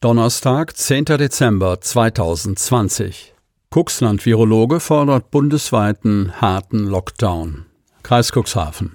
Donnerstag, 10. Dezember 2020. Cuxland-Virologe fordert bundesweiten harten Lockdown. Kreis Cuxhaven.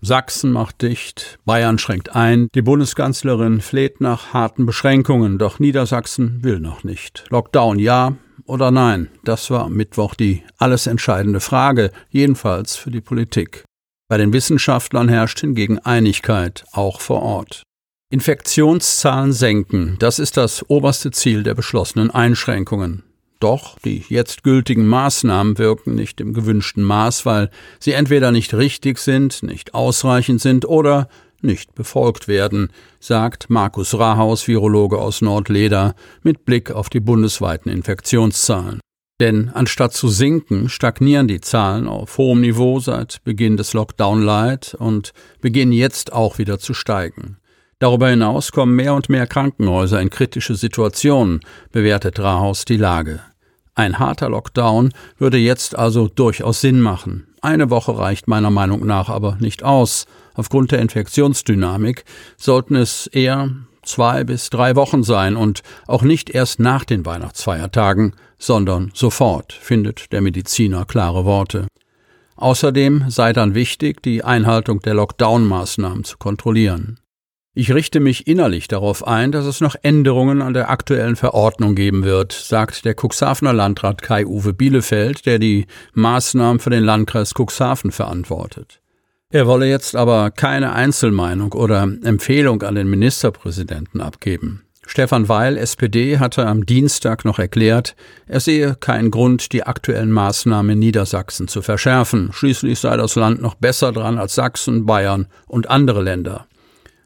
Sachsen macht dicht, Bayern schränkt ein, die Bundeskanzlerin fleht nach harten Beschränkungen, doch Niedersachsen will noch nicht. Lockdown ja oder nein, das war am Mittwoch die alles entscheidende Frage, jedenfalls für die Politik. Bei den Wissenschaftlern herrscht hingegen Einigkeit, auch vor Ort. Infektionszahlen senken, das ist das oberste Ziel der beschlossenen Einschränkungen. Doch die jetzt gültigen Maßnahmen wirken nicht im gewünschten Maß, weil sie entweder nicht richtig sind, nicht ausreichend sind oder nicht befolgt werden, sagt Markus Rahaus, Virologe aus Nordleder, mit Blick auf die bundesweiten Infektionszahlen. Denn anstatt zu sinken, stagnieren die Zahlen auf hohem Niveau seit Beginn des Lockdown Light und beginnen jetzt auch wieder zu steigen. Darüber hinaus kommen mehr und mehr Krankenhäuser in kritische Situationen, bewertet Rahaus die Lage. Ein harter Lockdown würde jetzt also durchaus Sinn machen. Eine Woche reicht meiner Meinung nach aber nicht aus. Aufgrund der Infektionsdynamik sollten es eher zwei bis drei Wochen sein und auch nicht erst nach den Weihnachtsfeiertagen, sondern sofort, findet der Mediziner klare Worte. Außerdem sei dann wichtig, die Einhaltung der Lockdown-Maßnahmen zu kontrollieren. Ich richte mich innerlich darauf ein, dass es noch Änderungen an der aktuellen Verordnung geben wird, sagt der Cuxhavener Landrat Kai-Uwe Bielefeld, der die Maßnahmen für den Landkreis Cuxhaven verantwortet. Er wolle jetzt aber keine Einzelmeinung oder Empfehlung an den Ministerpräsidenten abgeben. Stefan Weil, SPD, hatte am Dienstag noch erklärt, er sehe keinen Grund, die aktuellen Maßnahmen in Niedersachsen zu verschärfen. Schließlich sei das Land noch besser dran als Sachsen, Bayern und andere Länder.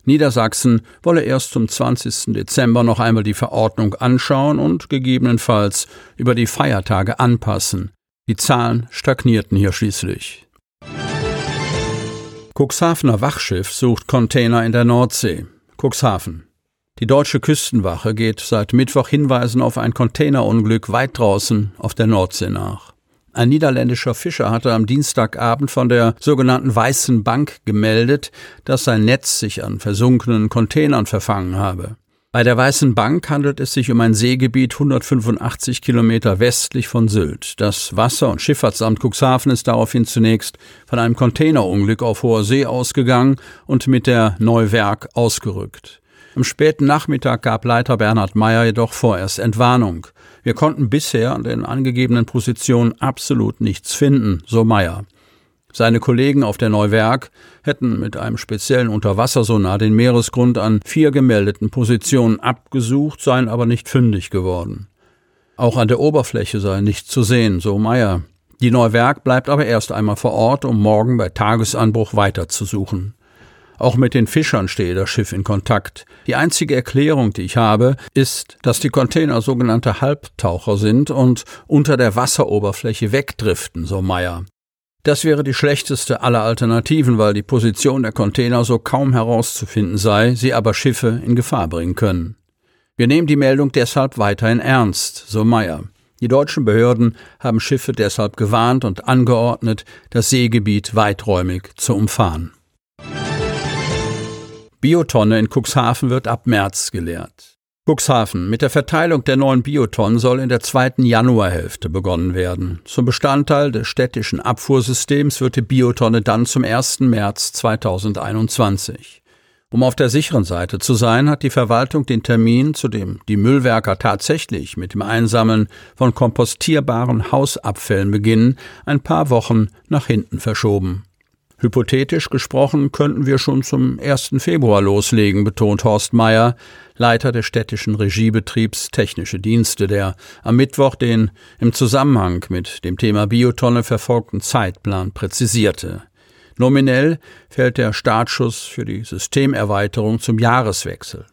Niedersachsen wolle erst zum 20. Dezember noch einmal die Verordnung anschauen und gegebenenfalls über die Feiertage anpassen. Die Zahlen stagnierten hier schließlich. Cuxhavener Wachschiff sucht Container in der Nordsee. Cuxhaven. Die deutsche Küstenwache geht seit Mittwoch Hinweisen auf ein Containerunglück weit draußen auf der Nordsee nach. Ein niederländischer Fischer hatte am Dienstagabend von der sogenannten Weißen Bank gemeldet, dass sein Netz sich an versunkenen Containern verfangen habe. Bei der Weißen Bank handelt es sich um ein Seegebiet 185 Kilometer westlich von Sylt. Das Wasser- und Schifffahrtsamt Cuxhaven ist daraufhin zunächst von einem Containerunglück auf hoher See ausgegangen und mit der Neuwerk ausgerückt. Am späten Nachmittag gab Leiter Bernhard Meyer jedoch vorerst Entwarnung. Wir konnten bisher an den angegebenen Positionen absolut nichts finden, so Meyer. Seine Kollegen auf der Neuwerk hätten mit einem speziellen Unterwassersonar den Meeresgrund an vier gemeldeten Positionen abgesucht, seien aber nicht fündig geworden. Auch an der Oberfläche sei nichts zu sehen, so Meyer. Die Neuwerk bleibt aber erst einmal vor Ort, um morgen bei Tagesanbruch weiterzusuchen. Auch mit den Fischern stehe das Schiff in Kontakt. Die einzige Erklärung, die ich habe, ist, dass die Container sogenannte Halbtaucher sind und unter der Wasseroberfläche wegdriften, so Meyer. Das wäre die schlechteste aller Alternativen, weil die Position der Container so kaum herauszufinden sei, sie aber Schiffe in Gefahr bringen können. Wir nehmen die Meldung deshalb weiterhin ernst, so Meyer. Die deutschen Behörden haben Schiffe deshalb gewarnt und angeordnet, das Seegebiet weiträumig zu umfahren. Biotonne in Cuxhaven wird ab März geleert. Cuxhaven. Mit der Verteilung der neuen Biotonnen soll in der zweiten Januarhälfte begonnen werden. Zum Bestandteil des städtischen Abfuhrsystems wird die Biotonne dann zum 1. März 2021. Um auf der sicheren Seite zu sein, hat die Verwaltung den Termin, zu dem die Müllwerker tatsächlich mit dem Einsammeln von kompostierbaren Hausabfällen beginnen, ein paar Wochen nach hinten verschoben. Hypothetisch gesprochen könnten wir schon zum 1. Februar loslegen, betont Horst Meyer, Leiter des städtischen Regiebetriebs Technische Dienste, der am Mittwoch den im Zusammenhang mit dem Thema Biotonne verfolgten Zeitplan präzisierte. Nominell fällt der Startschuss für die Systemerweiterung zum Jahreswechsel.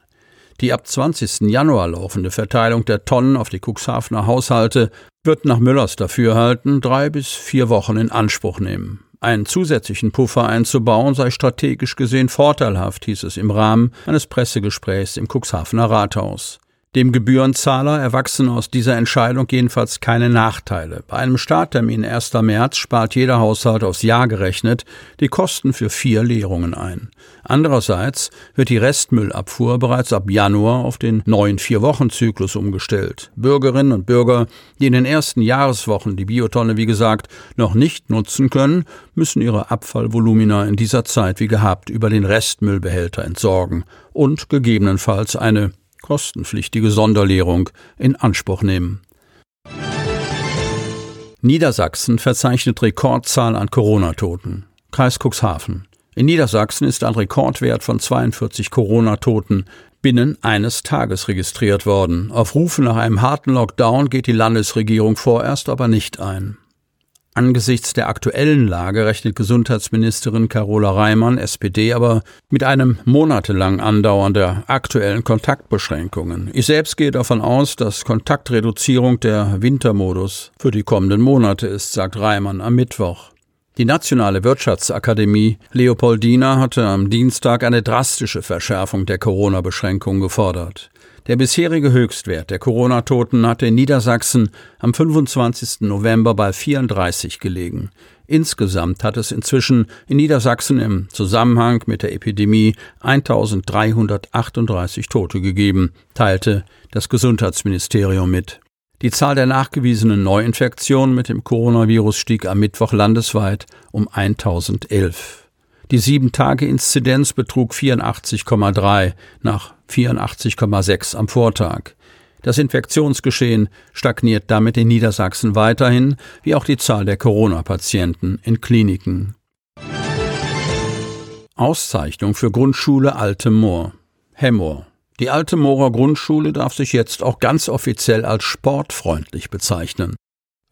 Die ab 20. Januar laufende Verteilung der Tonnen auf die Cuxhavener Haushalte wird nach Müllers Dafürhalten drei bis vier Wochen in Anspruch nehmen. Einen zusätzlichen Puffer einzubauen sei strategisch gesehen vorteilhaft, hieß es im Rahmen eines Pressegesprächs im Cuxhavener Rathaus. Dem Gebührenzahler erwachsen aus dieser Entscheidung jedenfalls keine Nachteile. Bei einem Starttermin 1. März spart jeder Haushalt aufs Jahr gerechnet die Kosten für vier Leerungen ein. Andererseits wird die Restmüllabfuhr bereits ab Januar auf den neuen Vier-Wochen-Zyklus umgestellt. Bürgerinnen und Bürger, die in den ersten Jahreswochen die Biotonne, wie gesagt, noch nicht nutzen können, müssen ihre Abfallvolumina in dieser Zeit wie gehabt über den Restmüllbehälter entsorgen und gegebenenfalls eine kostenpflichtige Sonderlehrung in Anspruch nehmen. Niedersachsen verzeichnet Rekordzahl an Corona-Toten. Kreis Cuxhaven. In Niedersachsen ist ein Rekordwert von 42 Corona-Toten binnen eines Tages registriert worden. Auf Rufe nach einem harten Lockdown geht die Landesregierung vorerst aber nicht ein. Angesichts der aktuellen Lage rechnet Gesundheitsministerin Carola Reimann, SPD, aber mit einem monatelang andauernder aktuellen Kontaktbeschränkungen. Ich selbst gehe davon aus, dass Kontaktreduzierung der Wintermodus für die kommenden Monate ist, sagt Reimann am Mittwoch. Die Nationale Wirtschaftsakademie Leopoldina hatte am Dienstag eine drastische Verschärfung der Corona-Beschränkungen gefordert. Der bisherige Höchstwert der Corona-Toten hatte in Niedersachsen am 25. November bei 34 gelegen. Insgesamt hat es inzwischen in Niedersachsen im Zusammenhang mit der Epidemie 1338 Tote gegeben, teilte das Gesundheitsministerium mit. Die Zahl der nachgewiesenen Neuinfektionen mit dem Coronavirus stieg am Mittwoch landesweit um 1011. Die Sieben-Tage-Inzidenz betrug 84,3 nach 84,6 am Vortag. Das Infektionsgeschehen stagniert damit in Niedersachsen weiterhin, wie auch die Zahl der Corona-Patienten in Kliniken. Auszeichnung für Grundschule Alte Moor. Hemmoor. Die Alte Moorer Grundschule darf sich jetzt auch ganz offiziell als sportfreundlich bezeichnen.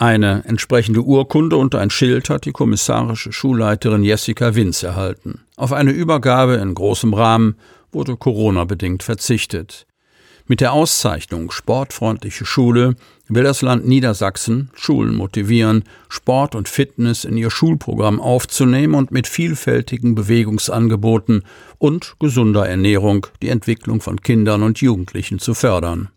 Eine entsprechende Urkunde und ein Schild hat die kommissarische Schulleiterin Jessica Winz erhalten. Auf eine Übergabe in großem Rahmen wurde Corona-bedingt verzichtet. Mit der Auszeichnung Sportfreundliche Schule will das Land Niedersachsen Schulen motivieren, Sport und Fitness in ihr Schulprogramm aufzunehmen und mit vielfältigen Bewegungsangeboten und gesunder Ernährung die Entwicklung von Kindern und Jugendlichen zu fördern.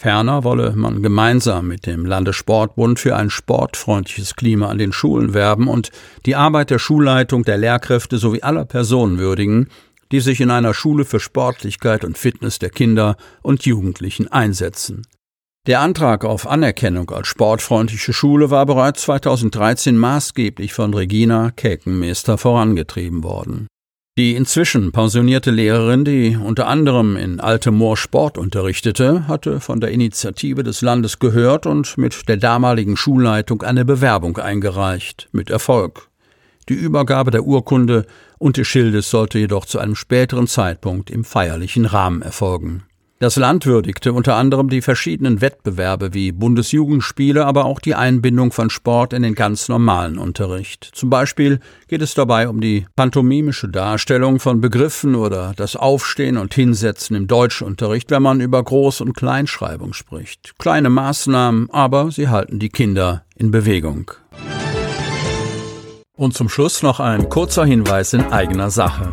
Ferner wolle man gemeinsam mit dem Landessportbund für ein sportfreundliches Klima an den Schulen werben und die Arbeit der Schulleitung, der Lehrkräfte sowie aller Personen würdigen, die sich in einer Schule für Sportlichkeit und Fitness der Kinder und Jugendlichen einsetzen. Der Antrag auf Anerkennung als sportfreundliche Schule war bereits 2013 maßgeblich von Regina Käkenmeister vorangetrieben worden. Die inzwischen pensionierte Lehrerin, die unter anderem in Altemoor Sport unterrichtete, hatte von der Initiative des Landes gehört und mit der damaligen Schulleitung eine Bewerbung eingereicht, mit Erfolg. Die Übergabe der Urkunde und des Schildes sollte jedoch zu einem späteren Zeitpunkt im feierlichen Rahmen erfolgen. Das Land würdigte unter anderem die verschiedenen Wettbewerbe wie Bundesjugendspiele, aber auch die Einbindung von Sport in den ganz normalen Unterricht. Zum Beispiel geht es dabei um die pantomimische Darstellung von Begriffen oder das Aufstehen und Hinsetzen im Deutschunterricht, wenn man über Groß- und Kleinschreibung spricht. Kleine Maßnahmen, aber sie halten die Kinder in Bewegung. Und zum Schluss noch ein kurzer Hinweis in eigener Sache.